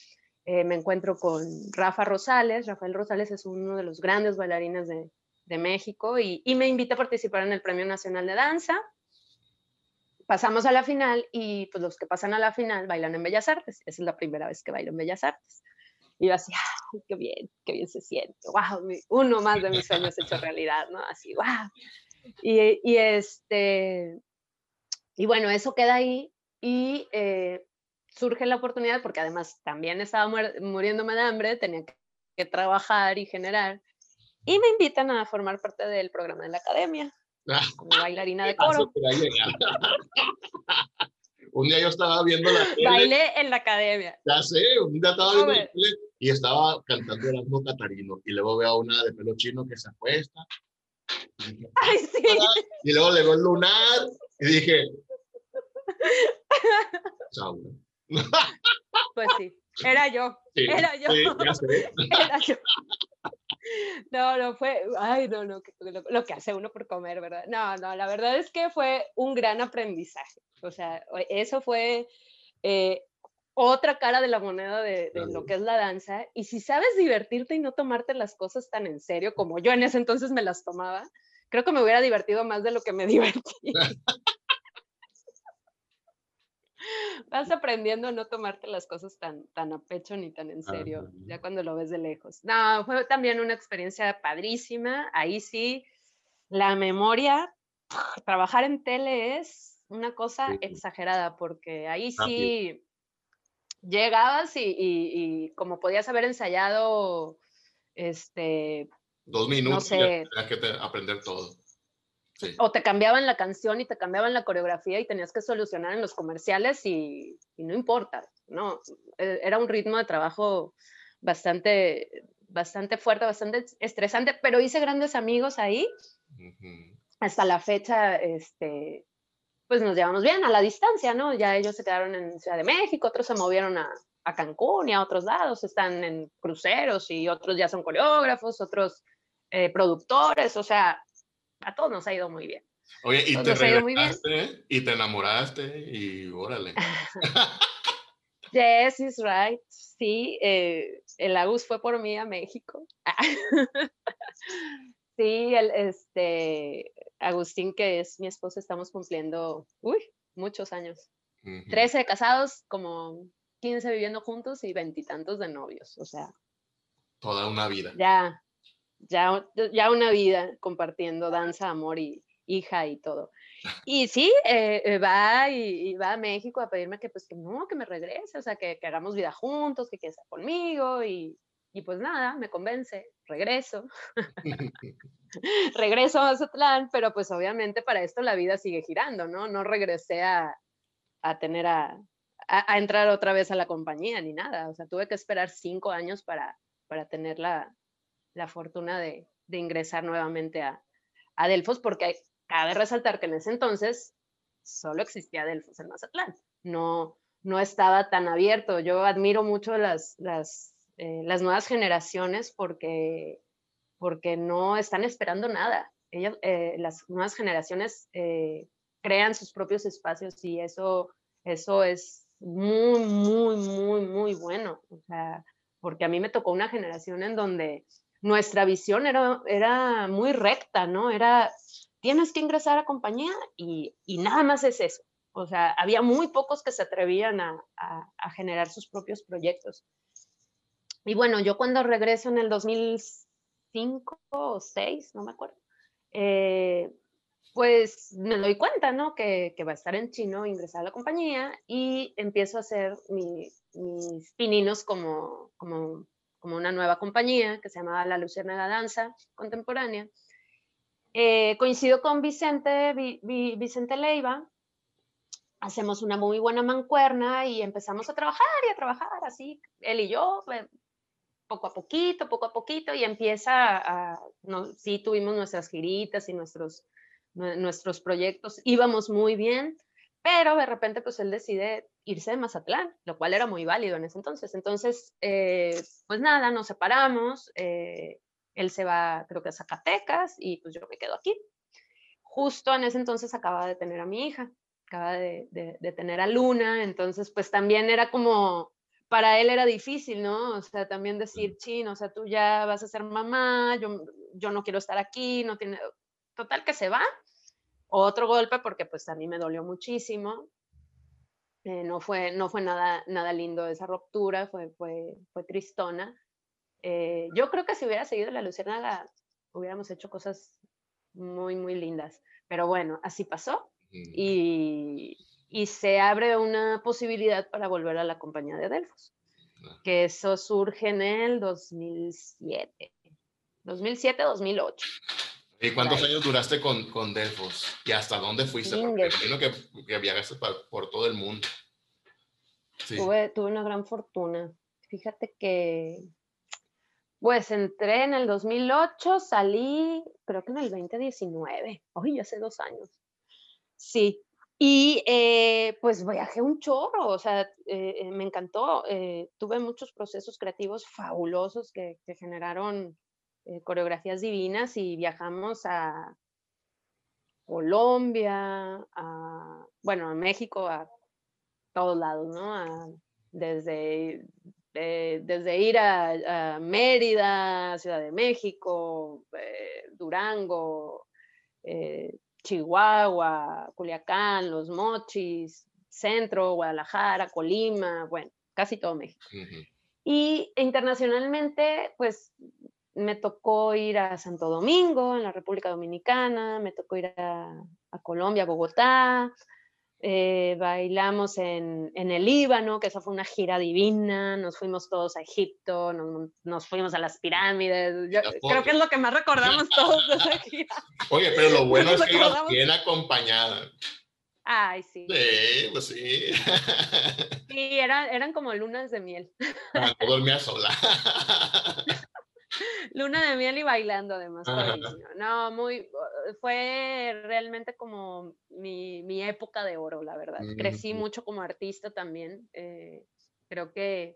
Eh, me encuentro con Rafa Rosales. Rafael Rosales es uno de los grandes bailarines de, de México y, y, me invita a participar en el Premio Nacional de Danza pasamos a la final y pues los que pasan a la final bailan en Bellas Artes. Esa es la primera vez que bailo en Bellas Artes. Y yo así, ¡ay, qué bien, qué bien se siente! ¡Wow! uno más de mis sueños hecho realidad, ¿no? Así, ¡wow! Y, y, este, y bueno, eso queda ahí y eh, surge la oportunidad, porque además también estaba muriéndome de hambre, tenía que, trabajar y generar, y me invitan a formar parte del programa de la academia como bailarina de coro. un día yo estaba viendo la tele. Bailé en la academia. Ya sé, un día estaba viendo la tele y estaba cantando el asmo catarino. Y luego veo a una de pelo chino que se acuesta. Ay, sí. Y luego le veo el lunar y dije. Chao. Pues sí. Era yo, era yo, era yo. No, no fue, ay, no, no, lo, que hace uno por comer, ¿verdad? No, no, la verdad es que fue un gran aprendizaje. O sea, eso fue eh, otra cara de la moneda de, lo que es la danza. Y si sabes divertirte y no tomarte las cosas tan en serio como yo en ese entonces me las tomaba, creo que me hubiera divertido más de lo que me divertí. Vas aprendiendo a no tomarte las cosas tan, tan a pecho ni tan en serio, ya cuando lo ves de lejos. No, fue también una experiencia padrísima. Ahí sí, la memoria, trabajar en tele es una cosa exagerada, porque ahí sí llegabas y, como podías haber ensayado, este... Dos minutos no sé, que aprender todo. O te cambiaban la canción y te cambiaban la coreografía y tenías que solucionar en los comerciales y, no importa, ¿no? E, era un ritmo de trabajo bastante, bastante fuerte, bastante estresante, pero hice grandes amigos ahí. Hasta la fecha, este, pues nos llevamos bien a la distancia, ¿no? Ya ellos se quedaron en Ciudad de México, otros se movieron a, a Cancún y a otros lados, están en cruceros y otros ya son coreógrafos, otros eh, productores, o sea, a todos nos ha ido muy bien. Oye, y te regresaste y te enamoraste y órale. yes, is right. Sí, eh, el Agus fue por mí a México. sí, el, este, Agustín, que es mi esposo, estamos cumpliendo, uy, muchos años. Trece casados, como 15 viviendo juntos y veintitantos de novios, o sea. Toda una vida. Ya, ya, ya una vida compartiendo danza, amor y hija y todo. Y sí, eh, eh, va y, va a México a pedirme que pues que no, que me regrese, o sea, que, que hagamos vida juntos, que quiera estar conmigo y, y, pues nada, me convence, regreso. regreso a Mazatlán, pero pues obviamente para esto la vida sigue girando, ¿no? No regresé a, a tener a, a, entrar otra vez a la compañía ni nada, o sea, tuve que esperar cinco años para, para tener la, la fortuna de, ingresar nuevamente a, Delfos, porque cabe resaltar que en ese entonces solo existía Delfos en Mazatlán, no, no estaba tan abierto. Yo admiro mucho las, las, eh, las nuevas generaciones porque, porque no están esperando nada. Ellas, eh, las nuevas generaciones eh, crean sus propios espacios y eso, eso es muy, muy, muy, muy bueno. O sea, porque a mí me tocó una generación en donde nuestra visión era, era muy recta, ¿no? Era, tienes que ingresar a compañía y, nada más es eso. O sea, había muy pocos que se atrevían a, generar sus propios proyectos. Y bueno, yo cuando regreso en el 2005 o 2006, no me acuerdo, eh, pues me doy cuenta, ¿no? Que, va a estar en chino, ingresar a la compañía y empiezo a hacer mis pininos como, como como una nueva compañía que se llamaba La Luciérnaga Danza Contemporánea. Eh, coincido con Vicente, Vicente Leiva, hacemos una muy buena mancuerna y empezamos a trabajar y a trabajar así, él y yo, eh, poco a poquito, poco a poquito, y empieza a, no, sí tuvimos nuestras giritas y nuestros, nuestros proyectos, íbamos muy bien, pero de repente pues él decide irse de Mazatlán, lo cual era muy válido en ese entonces. Entonces, eh, pues nada, nos separamos, eh, él se va creo que a Zacatecas y pues yo me quedo aquí. Justo en ese entonces acaba de tener a mi hija, acaba de, de, tener a Luna, entonces pues también era como, para él era difícil, ¿no? O sea, también decir, chino, o sea, tú ya vas a ser mamá, yo, yo no quiero estar aquí, no tiene, total que se va. Otro golpe porque pues a mí me dolió muchísimo, eh, no, fue, no fue nada, nada lindo esa ruptura, fue, fue, fue tristona. Eh, yo creo que si hubiera seguido la Luciérnaga, hubiéramos hecho cosas muy, muy lindas. Pero bueno, así pasó y, y, se abre una posibilidad para volver a la compañía de Delfos, que eso surge en el 2007, 2007-2008. ¿Y cuántos años duraste con, con, Delfos? ¿Y hasta dónde fuiste? Porque imagino que, que viajaste por, todo el mundo. Tuve, tuve una gran fortuna. Fíjate que, pues entré en el 2008, salí creo que en el 2019. Oye, hace dos años. Sí, Y eh, pues viajé un chorro, o sea, eh, eh, me encantó. tuve muchos procesos creativos fabulosos que, generaron coreografías divinas y viajamos a Colombia, a, bueno, a México, a todos lados, ¿no? desde, desde ir a, Mérida, Ciudad de México, Durango, Chihuahua, Culiacán, Los Mochis, Centro, Guadalajara, Colima, bueno, casi todo México. Y internacionalmente, pues me tocó ir a Santo Domingo, en la República Dominicana, me tocó ir a, a Colombia, Bogotá, eh, bailamos en, en, el Líbano, que esa fue una gira divina, nos fuimos todos a Egipto, nos, nos fuimos a las pirámides, creo que es lo que más recordamos todos de esa gira. Oye, pero lo bueno es que ibas bien acompañada. Ay, sí. Sí, pues sí. Sí, eran, eran como lunas de miel. Ah, no dormía sola. Luna de miel y bailando además. No, muy, fue realmente como mi, mi, época de oro, la verdad. Crecí mucho como artista también. Eh, creo que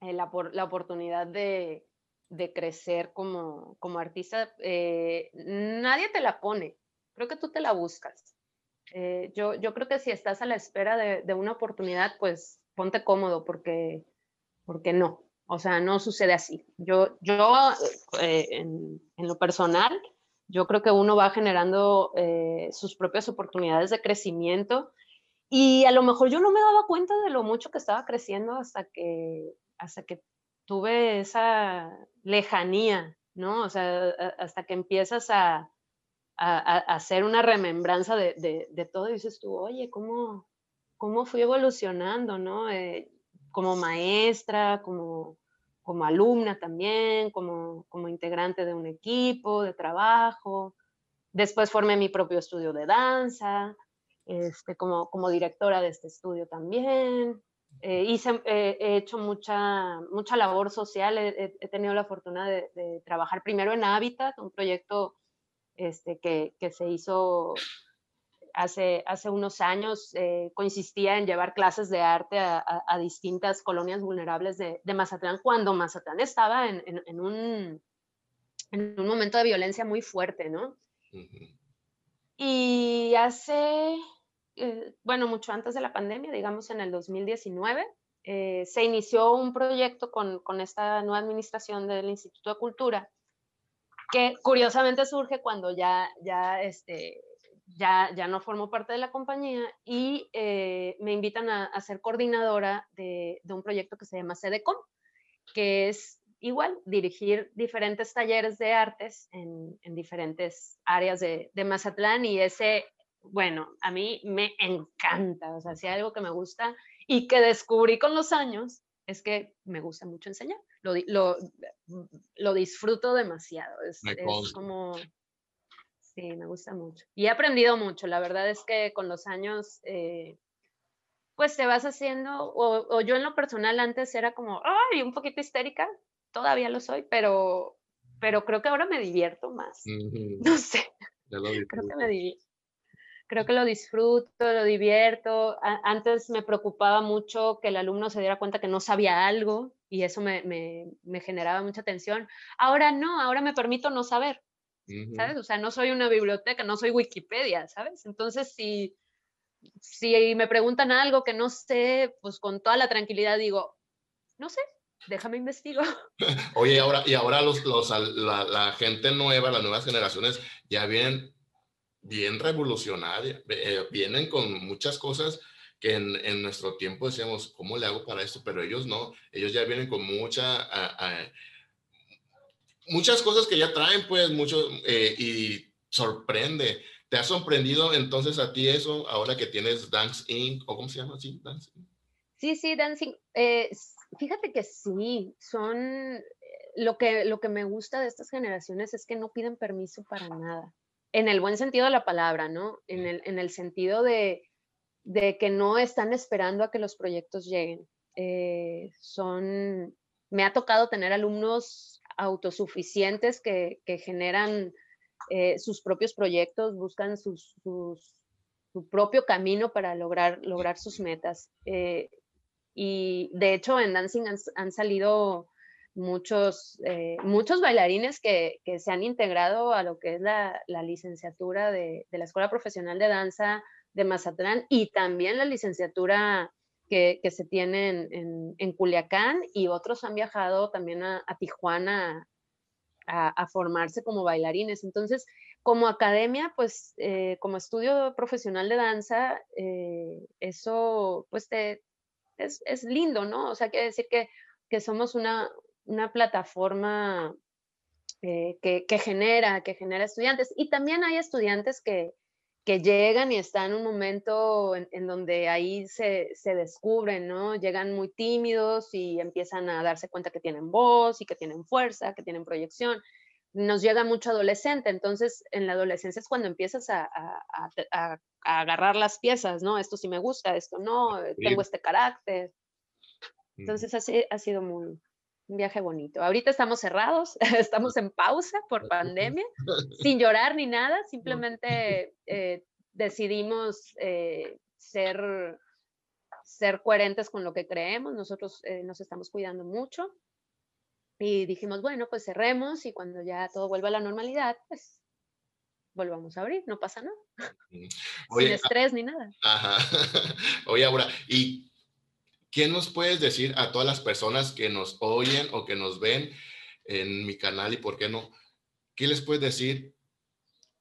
eh, la, la, oportunidad de, de, crecer como, como artista, eh, nadie te la pone. Creo que tú te la buscas. yo, yo creo que si estás a la espera de, de una oportunidad, pues ponte cómodo porque, porque no. O sea, no sucede así. Yo, yo eh, en, lo personal, yo creo que uno va generando eh, sus propias oportunidades de crecimiento y a lo mejor yo no me daba cuenta de lo mucho que estaba creciendo hasta que, hasta que tuve esa lejanía, ¿no? O sea, hasta que empiezas a, hacer una remembranza de, todo y dices tú, oye, ¿cómo, cómo fui evolucionando, ¿no? Eh, como maestra, como, como alumna también, como, como integrante de un equipo de trabajo. Después formé mi propio estudio de danza, este, como, como directora de este estudio también. Eh, hice, eh, he hecho mucha, mucha labor social, he, tenido la fortuna de, de, trabajar primero en Habitat, un proyecto este, que, que se hizo hace, hace unos años eh, consistía en llevar clases de arte a, distintas colonias vulnerables de, Mazatlán cuando Mazatlán estaba en, en, un, en, un, momento de violencia muy fuerte, ¿no? Y hace, eh, bueno, mucho antes de la pandemia, digamos en el 2019, eh, se inició un proyecto con, con esta nueva administración del Instituto de Cultura que curiosamente surge cuando ya, ya este, ya, ya no formo parte de la compañía y eh, me invitan a, ser coordinadora de, un proyecto que se llama CDCOM, que es igual dirigir diferentes talleres de artes en, diferentes áreas de, Mazatlán y ese, bueno, a mí me encanta, o sea, si hay algo que me gusta y que descubrí con los años es que me gusta mucho enseñar, lo, lo, disfruto demasiado, es como Sí, me gusta mucho. Y he aprendido mucho. La verdad es que con los años, eh, pues te vas haciendo, o, yo en lo personal antes era como, ay, un poquito histérica, todavía lo soy, pero, pero creo que ahora me divierto más. No sé. creo que me divierto. Creo que lo disfruto, lo divierto. antes me preocupaba mucho que el alumno se diera cuenta que no sabía algo y eso me, me, me generaba mucha tensión. Ahora no, ahora me permito no saber ¿sabes? O sea, no soy una biblioteca, no soy Wikipedia, ¿sabes? Entonces, si, si me preguntan algo que no sé, pues con toda la tranquilidad digo, no sé, déjame investigo. Oye, ahora, y ahora los, los, la, gente nueva, las nuevas generaciones, ya vienen bien revolucionarias, eh, vienen con muchas cosas que en, en, nuestro tiempo decíamos, ¿cómo le hago para esto? Pero ellos no, ellos ya vienen con mucha muchas cosas que ya traen, pues, mucho, eh, y sorprende. ¿Te ha sorprendido entonces a ti eso ahora que tienes Dance Inc. o cómo se llama así? Dance Sí, sí, Dancing. Eh, fíjate que sí, son eh, lo que, lo que me gusta de estas generaciones es que no piden permiso para nada, en el buen sentido de la palabra, ¿no? En el, en el sentido de, de, que no están esperando a que los proyectos lleguen. son, me ha tocado tener alumnos autosuficientes que, generan eh, sus propios proyectos, buscan sus, propio camino para lograr, lograr sus metas. Eh, y de hecho en Dancing han, salido muchos, eh, bailarines que, se han integrado a lo que es la, la licenciatura de, de, la Escuela Profesional de Danza de Mazatlán y también la licenciatura que, se tiene en, Culiacán y otros han viajado también a, Tijuana a, a, formarse como bailarines. Entonces, como academia, pues eh, como estudio profesional de danza, eh, eso pues te, es, es, lindo, ¿no? O sea, quiere decir que, que somos una, una plataforma eh, que, que, genera, que genera estudiantes. Y también hay estudiantes que, que llegan y están en un momento en, en donde ahí se, se, descubren, ¿no? Llegan muy tímidos y empiezan a darse cuenta que tienen voz y que tienen fuerza, que tienen proyección nos llega mucho adolescente, entonces en la adolescencia es cuando empiezas a, a, a, a agarrar las piezas, ¿no? Esto sí me gusta, esto no, tengo este carácter. Entonces así, ha sido muy, un viaje bonito. Ahorita estamos cerrados, estamos en pausa por pandemia, sin llorar ni nada, simplemente eh, decidimos eh, ser, ser coherentes con lo que creemos, nosotros eh, nos estamos cuidando mucho y dijimos, bueno, pues cerremos y cuando ya todo vuelva a la normalidad, pues volvamos a abrir, no pasa nada. Oye, Sin estrés ni nada. Ajá. Oye, ahora, ¿y qué nos puedes decir a todas las personas que nos oyen o que nos ven en mi canal y por qué no? ¿Qué les puedes decir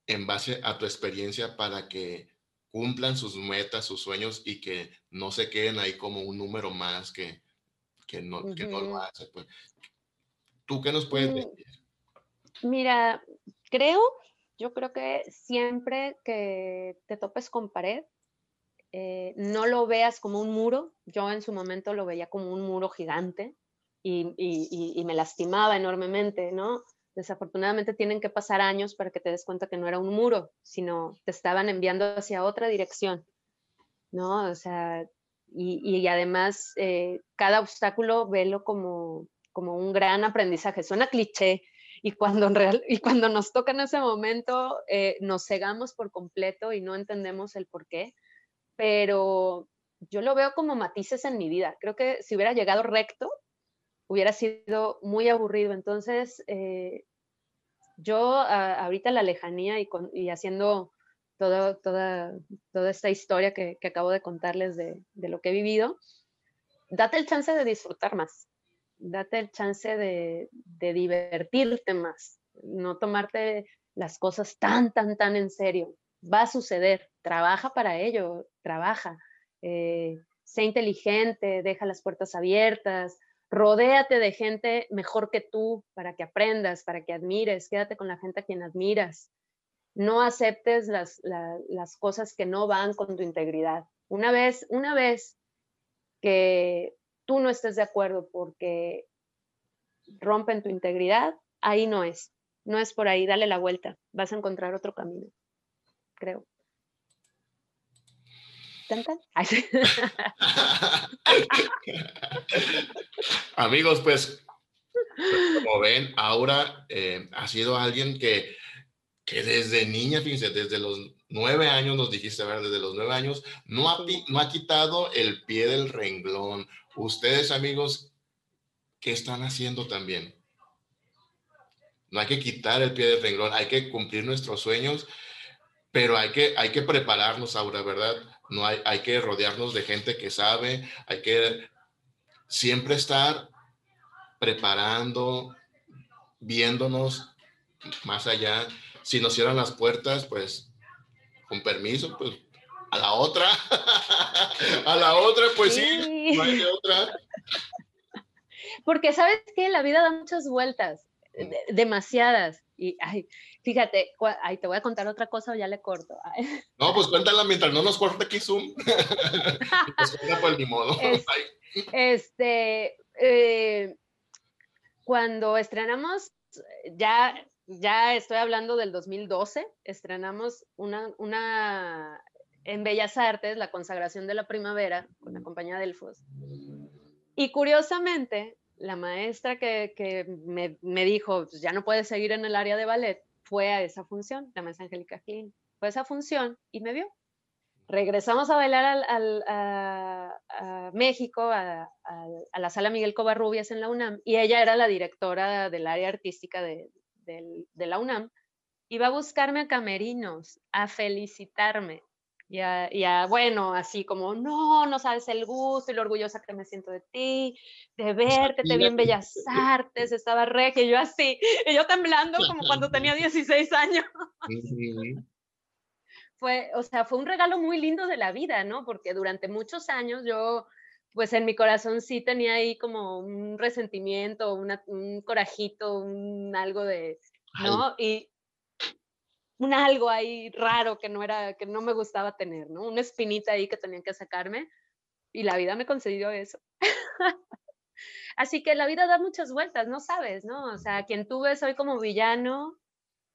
en base a tu experiencia para que cumplan sus metas, sus sueños y que no se queden ahí como un número más que, que, no, uh -huh. que no lo hace? Pues, ¿Tú qué nos puedes mm, decir? Mira, creo, yo creo que siempre que te topes con pared, eh, no lo veas como un muro. Yo en su momento lo veía como un muro gigante y, me lastimaba enormemente, ¿no? Desafortunadamente tienen que pasar años para que te des cuenta que no era un muro, sino te estaban enviando hacia otra dirección, ¿no? O sea, y, y además eh, cada obstáculo velo como, como un gran aprendizaje. Suena cliché y cuando, en real, y cuando nos toca en ese momento eh, nos cegamos por completo y no entendemos el por qué, pero yo lo veo como matices en mi vida. Creo que si hubiera llegado recto, hubiera sido muy aburrido. Entonces, eh, yo a, ahorita la lejanía y, haciendo todo, toda, toda esta historia que, acabo de contarles de, de, lo que he vivido, date el chance de disfrutar más date el chance de, de, divertirte más, no tomarte las cosas tan, tan, tan en serio. Va a suceder, trabaja para ello, trabaja, eh, sé inteligente, deja las puertas abiertas, rodéate de gente mejor que tú para que aprendas, para que admires, quédate con la gente a quien admiras. No aceptes las, la, las cosas que no van con tu integridad. Una vez, una vez que tú no estés de acuerdo porque rompen tu integridad, ahí no es. No es por ahí, dale la vuelta. Vas a encontrar otro camino, creo. Amigos, pues, como ven, Aura eh, ha sido alguien que, que desde niña, fíjense, desde los nueve años, nos dijiste, ver, desde los nueve años, no ha, no ha quitado el pie del renglón. Ustedes amigos, ¿qué están haciendo también? No hay que quitar el pie del renglón, hay que cumplir nuestros sueños, pero hay que, hay que prepararnos ahora, ¿verdad? No hay, hay que rodearnos de gente que sabe, hay que siempre estar preparando, viéndonos más allá. Si nos cierran las puertas, pues con permiso, pues a la otra, a la otra, pues sí, sí no hay otra. Porque sabes que la vida da muchas vueltas, demasiadas. Y ay, fíjate, ay, te voy a contar otra cosa o ya le corto. Ay. No, pues cuéntala mientras no nos corte aquí Zoom. pues por el modo. Es, este, eh, cuando estrenamos, ya, ya estoy hablando del 2012, estrenamos una, una en Bellas Artes, la consagración de la primavera, con la compañía Delfos. Y curiosamente, la maestra que, me, dijo, pues ya no puedes seguir en el área de ballet, fue a esa función, la maestra Angélica Klein. Fue a esa función y me vio. regresamos a bailar a, México, a, la sala Miguel Covarrubias en la UNAM, y ella era la directora del área artística de, la UNAM, iba a buscarme a Camerinos, a felicitarme, y a, bueno, así como, no, no sabes el gusto y lo orgullosa que me siento de ti, de verte, te vi en Bellas Artes, estaba re, que yo así, y yo temblando como cuando tenía 16 años fue, o sea, fue un regalo muy lindo de la vida, ¿no? Porque durante muchos años yo, pues en mi corazón sí tenía ahí como un resentimiento, un corajito, un algo de, ¿no? Y un algo ahí raro que no era, que no me gustaba tener, ¿no? Una espinita ahí que tenían que sacarme y la vida me concedió eso. Así que la vida da muchas vueltas, no sabes, ¿no? O sea, quien tú ves hoy como villano,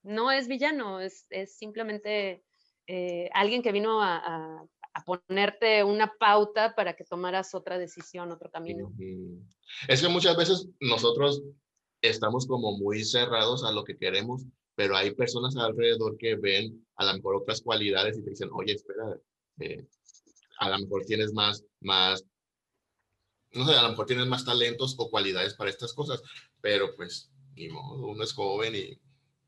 no es villano, es, es simplemente eh, alguien que vino a, ponerte una pauta para que tomaras otra decisión, otro camino. Es que muchas veces nosotros estamos como muy cerrados a lo que queremos, pero hay personas alrededor que ven a lo mejor otras cualidades y te dicen, oye, espera, eh, a lo mejor tienes más, más, no sé, a lo mejor tienes más talentos o cualidades para estas cosas, pero pues, ni modo, uno es joven y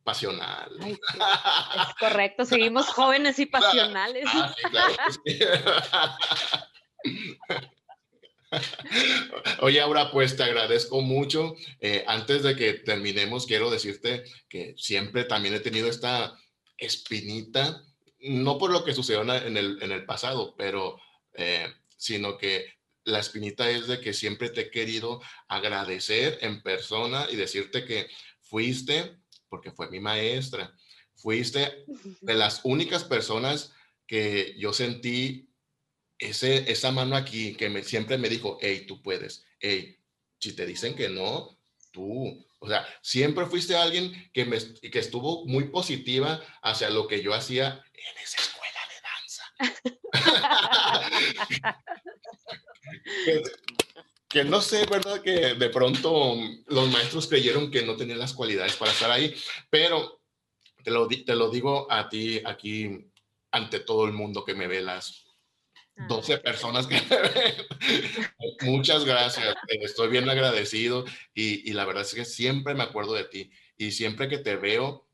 pasional. es correcto, seguimos jóvenes y pasionales. Ah, Oye, Aura, pues te agradezco mucho. Eh, antes de que terminemos, quiero decirte que siempre también he tenido esta espinita, no por lo que sucedió en el, pasado, pero eh, sino que la espinita es de que siempre te he querido agradecer en persona y decirte que fuiste porque fue mi maestra. Fuiste de las únicas personas que yo sentí ese, esa mano aquí que me, siempre me dijo, hey, tú puedes, hey, si te dicen que no, tú. O sea, siempre fuiste alguien que, me, que estuvo muy positiva hacia lo que yo hacía en esa escuela de danza. que no sé, ¿verdad? Que de pronto los maestros creyeron que no tenían las cualidades para estar ahí, pero te lo, te lo digo a ti aquí ante todo el mundo que me ve, las 12 personas que. Muchas gracias, estoy bien agradecido y, y la verdad es que siempre me acuerdo de ti y siempre que te veo,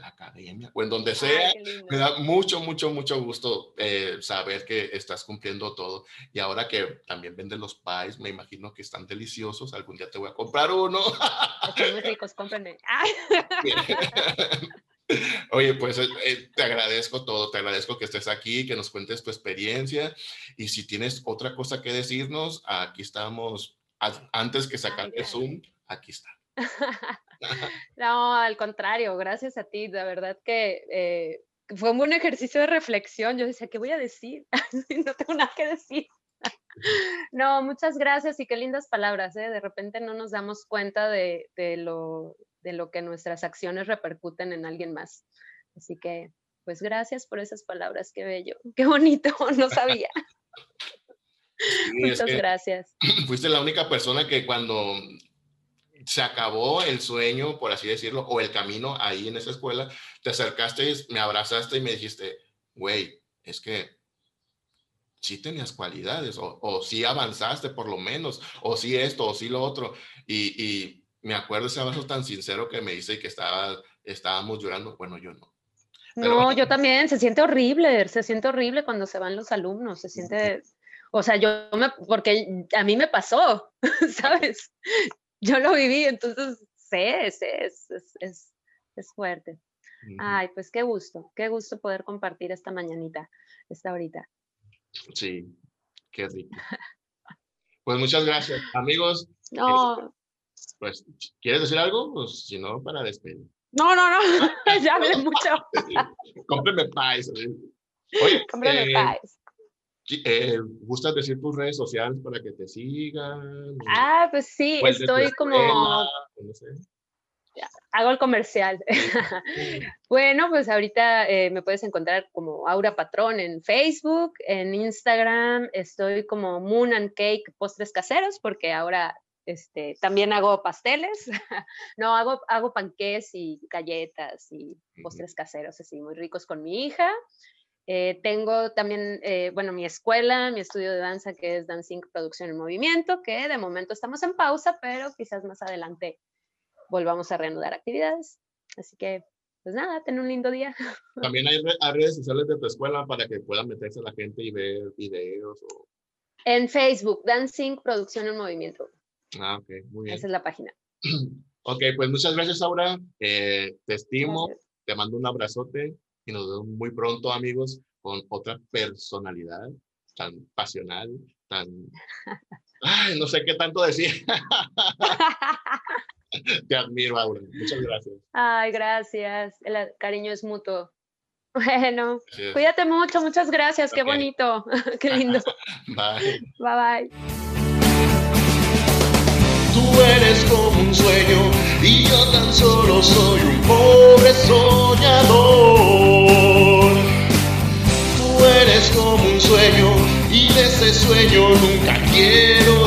la academia o en donde sea. me da mucho, mucho, mucho gusto eh, saber que estás cumpliendo todo. Y ahora que también venden los pies, me imagino que están deliciosos. Algún día te voy a comprar uno. Están muy ricos, cómprenme. Oye, pues eh, eh, te agradezco todo, te agradezco que estés aquí, que nos cuentes tu experiencia y si tienes otra cosa que decirnos, aquí estamos, antes que sacar el Zoom, aquí está. no, al contrario, gracias a ti. La verdad que eh, fue un buen ejercicio de reflexión. Yo decía, ¿qué voy a decir? no tengo nada que decir. no, muchas gracias y qué lindas palabras. ¿eh? De repente no nos damos cuenta de, lo, de lo que nuestras acciones repercuten en alguien más. Así que, pues gracias por esas palabras. Qué bello, qué bonito, no sabía. Muchas gracias. Fuiste la única persona que cuando se acabó el sueño, por así decirlo, o el camino ahí en esa escuela, te acercaste, me abrazaste y me dijiste, güey, es que sí tenías cualidades, o, o sí avanzaste por lo menos, o sí esto, o sí lo otro. Y, me acuerdo ese abrazo tan sincero que me dice que estaba, estábamos llorando. Bueno, yo no. no, yo también, se siente horrible, se siente horrible cuando se van los alumnos, se siente, o sea, yo me, porque a mí me pasó, ¿sabes? yo lo viví, entonces sé, sé, es, es, es, fuerte. Ay, pues qué gusto, qué gusto poder compartir esta mañanita, esta horita. Sí, qué rico. Pues muchas gracias, amigos. No. Pues, ¿quieres decir algo? Pues, si no, para despedir. No, no, no, ya hablé mucho. Cómpreme pais. Oye, Cómpreme eh, eh, ¿Gustas decir tus redes sociales para que te sigan? Ah, pues sí, estoy como... Hago el comercial. bueno, pues ahorita eh, me puedes encontrar como Aura Patrón en Facebook, en Instagram estoy como Moon and Cake Postres Caseros, porque ahora este, también hago pasteles. no, hago, hago panqués y galletas y postres caseros así muy ricos con mi hija. Eh, tengo también, eh, bueno, mi escuela, mi estudio de danza, que es Dancing Producción en Movimiento, que de momento estamos en pausa, pero quizás más adelante volvamos a reanudar actividades. Así que, pues nada, ten un lindo día. También hay, redes sociales de tu escuela para que puedan meterse la gente y ver videos. En Facebook, Dancing Producción en Movimiento. Ah, ok, muy bien. Esa es la página. Ok, pues muchas gracias, Aura. Eh, te estimo, te mando un abrazote y nos vemos muy pronto, amigos, con otra personalidad tan pasional, tan... Ay, no sé qué tanto decir. Te admiro, Aura. Muchas gracias. Ay, gracias. El cariño es mutuo. Bueno, cuídate mucho. Muchas gracias. Qué bonito. Qué lindo. Bye. Bye, bye. Tú eres como un sueño y yo tan solo soy un pobre soñador. Tú eres como un sueño y de ese sueño nunca quiero